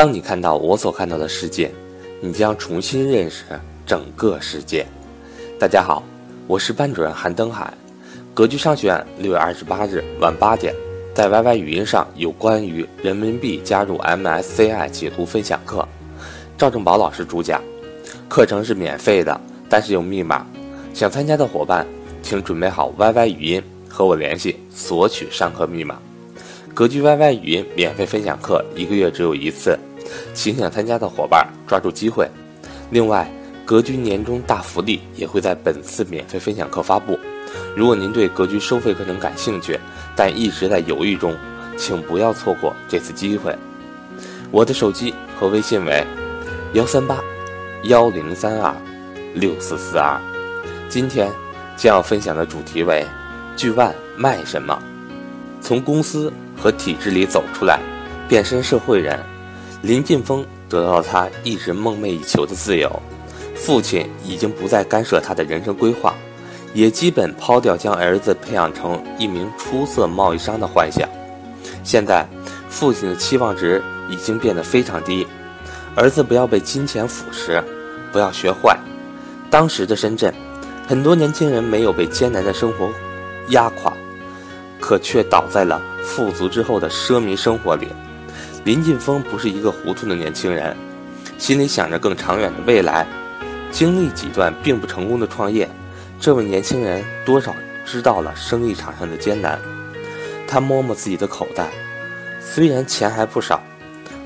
当你看到我所看到的世界，你将重新认识整个世界。大家好，我是班主任韩登海。格局商学院六月二十八日晚八点，在 YY 语音上有关于人民币加入 MSCI 解读分享课，赵正宝老师主讲。课程是免费的，但是有密码。想参加的伙伴，请准备好 YY 语音和我联系索取上课密码。格局 YY 语音免费分享课一个月只有一次，请想参加的伙伴抓住机会。另外，格局年终大福利也会在本次免费分享课发布。如果您对格局收费课程感兴趣，但一直在犹豫中，请不要错过这次机会。我的手机和微信为幺三八幺零三二六四四二。今天将要分享的主题为：巨万卖什么？从公司。和体制里走出来，变身社会人，林晋峰得到了他一直梦寐以求的自由。父亲已经不再干涉他的人生规划，也基本抛掉将儿子培养成一名出色贸易商的幻想。现在，父亲的期望值已经变得非常低，儿子不要被金钱腐蚀，不要学坏。当时的深圳，很多年轻人没有被艰难的生活压垮。可却倒在了富足之后的奢靡生活里。林劲峰不是一个糊涂的年轻人，心里想着更长远的未来。经历几段并不成功的创业，这位年轻人多少知道了生意场上的艰难。他摸摸自己的口袋，虽然钱还不少，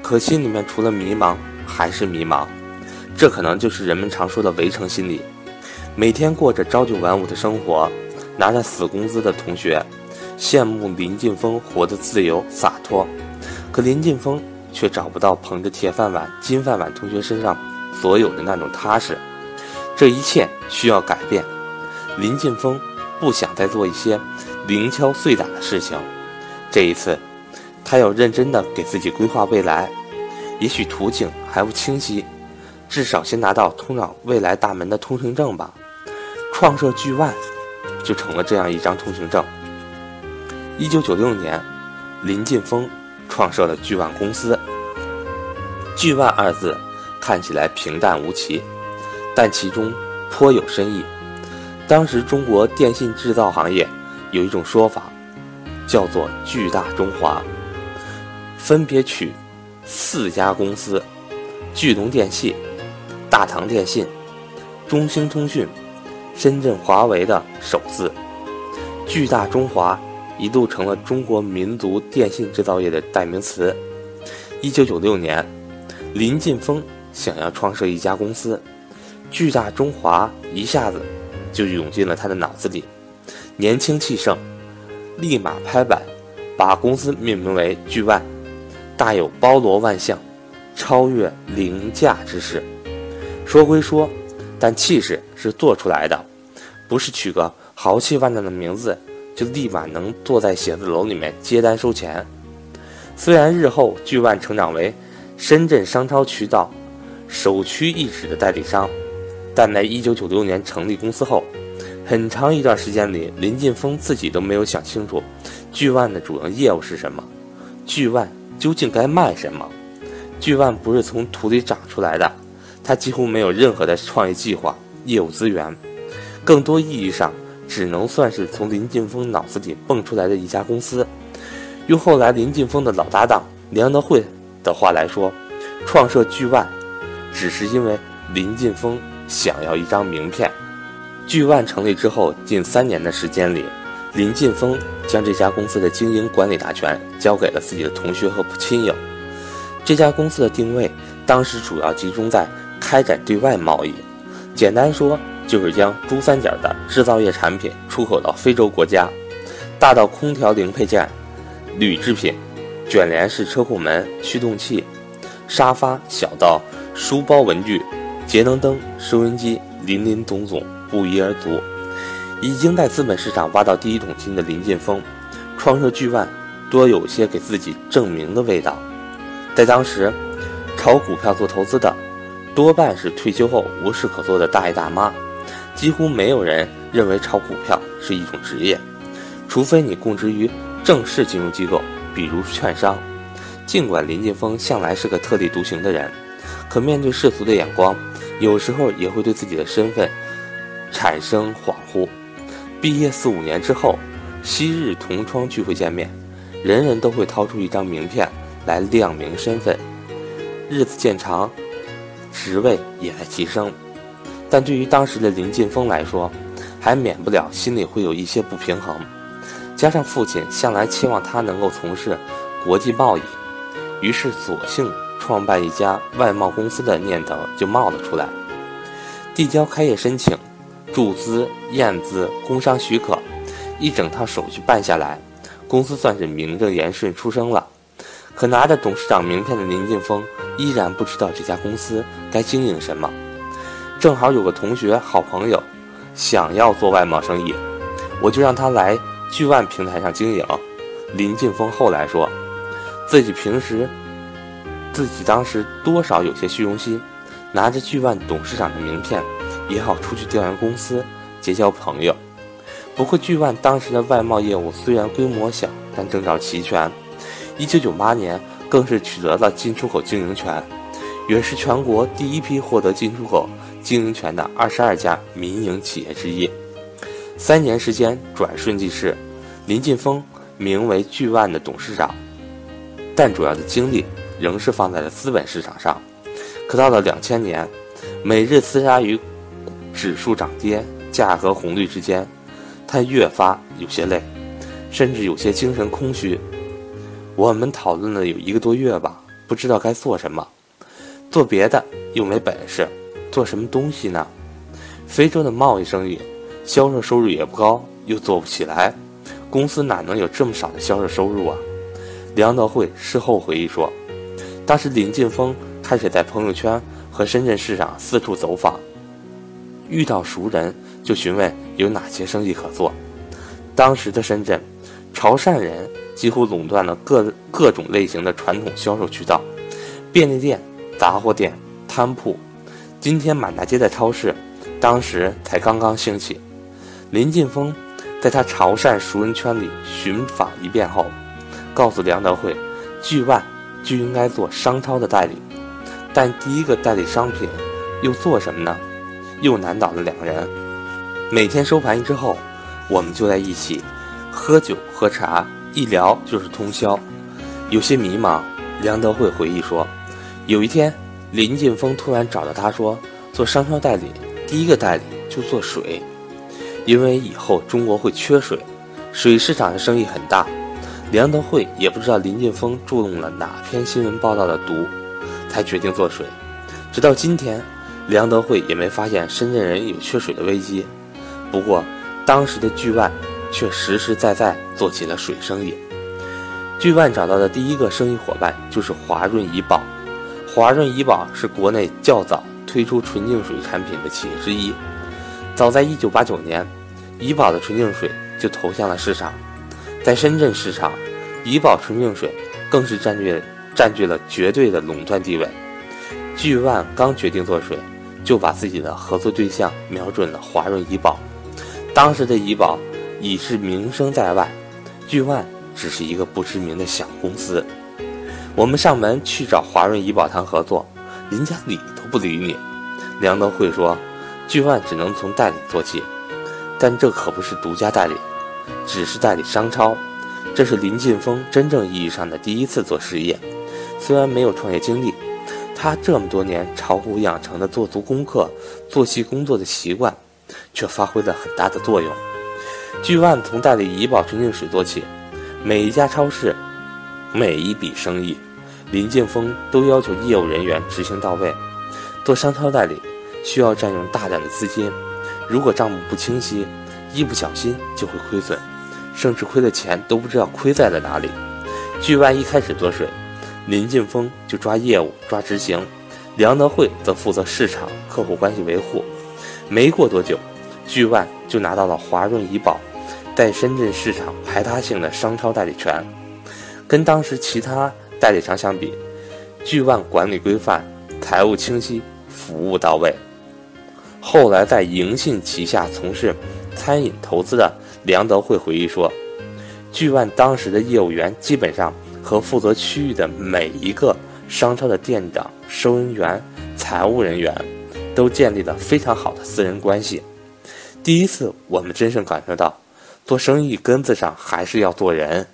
可心里面除了迷茫还是迷茫。这可能就是人们常说的围城心理。每天过着朝九晚五的生活，拿着死工资的同学。羡慕林劲峰活得自由洒脱，可林晋峰却找不到捧着铁饭碗金饭碗同学身上所有的那种踏实。这一切需要改变。林晋峰不想再做一些零敲碎打的事情。这一次，他要认真的给自己规划未来。也许途径还不清晰，至少先拿到通往未来大门的通行证吧。创设巨万，就成了这样一张通行证。一九九六年，林晋峰创设了巨万公司。巨万二字看起来平淡无奇，但其中颇有深意。当时中国电信制造行业有一种说法，叫做“巨大中华”，分别取四家公司：巨龙电器、大唐电信、中兴通讯、深圳华为的首字“巨大中华”。一度成了中国民族电信制造业的代名词。一九九六年，林晋峰想要创设一家公司，巨大中华一下子就涌进了他的脑子里。年轻气盛，立马拍板，把公司命名为巨万，大有包罗万象、超越凌驾之势。说归说，但气势是做出来的，不是取个豪气万丈的名字。就立马能坐在写字楼里面接单收钱。虽然日后巨万成长为深圳商超渠道首屈一指的代理商，但在一九九六年成立公司后，很长一段时间里，林晋峰自己都没有想清楚巨万的主营业务是什么，巨万究竟该卖什么。巨万不是从土里长出来的，他几乎没有任何的创业计划、业务资源，更多意义上。只能算是从林晋峰脑子里蹦出来的一家公司。用后来林晋峰的老搭档梁德惠的话来说，创设巨万，只是因为林晋峰想要一张名片。巨万成立之后近三年的时间里，林晋峰将这家公司的经营管理大权交给了自己的同学和亲友。这家公司的定位当时主要集中在开展对外贸易，简单说。就是将珠三角的制造业产品出口到非洲国家，大到空调零配件、铝制品、卷帘式车库门、驱动器、沙发，小到书包、文具、节能灯、收音机，林林总总，不一而足。已经在资本市场挖到第一桶金的林晋峰，创设巨万，多有些给自己证明的味道。在当时，炒股票做投资的，多半是退休后无事可做的大爷大妈。几乎没有人认为炒股票是一种职业，除非你供职于正式金融机构，比如券商。尽管林劲峰向来是个特立独行的人，可面对世俗的眼光，有时候也会对自己的身份产生恍惚。毕业四五年之后，昔日同窗聚会见面，人人都会掏出一张名片来亮明身份。日子渐长，职位也在提升，但对于当时的林劲峰来说，还免不了心里会有一些不平衡。加上父亲向来期望他能够从事国际贸易。于是，索性创办一家外贸公司的念头就冒了出来。递交开业申请、注资、验资、工商许可，一整套手续办下来，公司算是名正言顺出生了。可拿着董事长名片的林劲峰依然不知道这家公司该经营什么。正好有个同学、好朋友想要做外贸生意，我就让他来巨万平台上经营。林劲峰后来说。自己平时，自己当时多少有些虚荣心，拿着巨万董事长的名片，也好出去调研公司，结交朋友。不过巨万当时的外贸业务虽然规模小，但证照齐全。一九九八年，更是取得了进出口经营权，也是全国第一批获得进出口经营权的二十二家民营企业之一。三年时间转瞬即逝，林劲峰名为巨万的董事长。但主要的精力仍是放在了资本市场上。可到了两千年，每日厮杀于指数涨跌、价格红绿之间，他越发有些累，甚至有些精神空虚。我们讨论了有一个多月吧，不知道该做什么。做别的又没本事，做什么东西呢？非洲的贸易生意，销售收入也不高，又做不起来，公司哪能有这么少的销售收入啊？梁德惠事后回忆说：“当时林劲峰开始在朋友圈和深圳市场四处走访，遇到熟人就询问有哪些生意可做。当时的深圳，潮汕人几乎垄断了各各种类型的传统销售渠道，便利店、杂货店、摊铺。今天满大街的超市，当时才刚刚兴起。林劲峰在他潮汕熟人圈里寻访一遍后。”告诉梁德惠，巨万就应该做商超的代理，但第一个代理商品又做什么呢？又难倒了两人。每天收盘之后，我们就在一起喝酒喝茶，一聊就是通宵。有些迷茫，梁德惠回忆说，有一天林劲峰突然找到他说，做商超代理，第一个代理就做水，因为以后中国会缺水，水市场的生意很大。梁德惠也不知道林劲峰注入了哪篇新闻报道的毒，才决定做水。直到今天，梁德惠也没发现深圳人有缺水的危机。不过，当时的巨万却实实在在做起了水生意。巨万找到的第一个生意伙伴就是华润怡宝。华润怡宝是国内较早推出纯净水产品的企业之一。早在1989年，怡宝的纯净水就投向了市场。在深圳市场，怡宝纯净水更是占据占据了绝对的垄断地位。巨万刚决定做水，就把自己的合作对象瞄准了华润怡宝。当时的怡宝已是名声在外，巨万只是一个不知名的小公司。我们上门去找华润怡宝谈合作，人家理都不理你。梁德惠说，巨万只能从代理做起，但这可不是独家代理。只是代理商超，这是林劲峰真正意义上的第一次做事业。虽然没有创业经历，他这么多年炒股养成的做足功课、做细工作的习惯，却发挥了很大的作用。巨万从代理怡宝纯净水做起，每一家超市、每一笔生意，林劲峰都要求业务人员执行到位。做商超代理需要占用大量的资金，如果账目不清晰。一不小心就会亏损，甚至亏的钱都不知道亏在了哪里。巨万一开始做水，林劲峰就抓业务、抓执行，梁德惠则负责市场、客户关系维护。没过多久，巨万就拿到了华润怡宝在深圳市场排他性的商超代理权。跟当时其他代理商相比，巨万管理规范、财务清晰、服务到位。后来在盈信旗下从事。餐饮投资的梁德惠回忆说：“巨万当时的业务员基本上和负责区域的每一个商超的店长、收银员、财务人员，都建立了非常好的私人关系。第一次，我们真正感受到，做生意根子上还是要做人。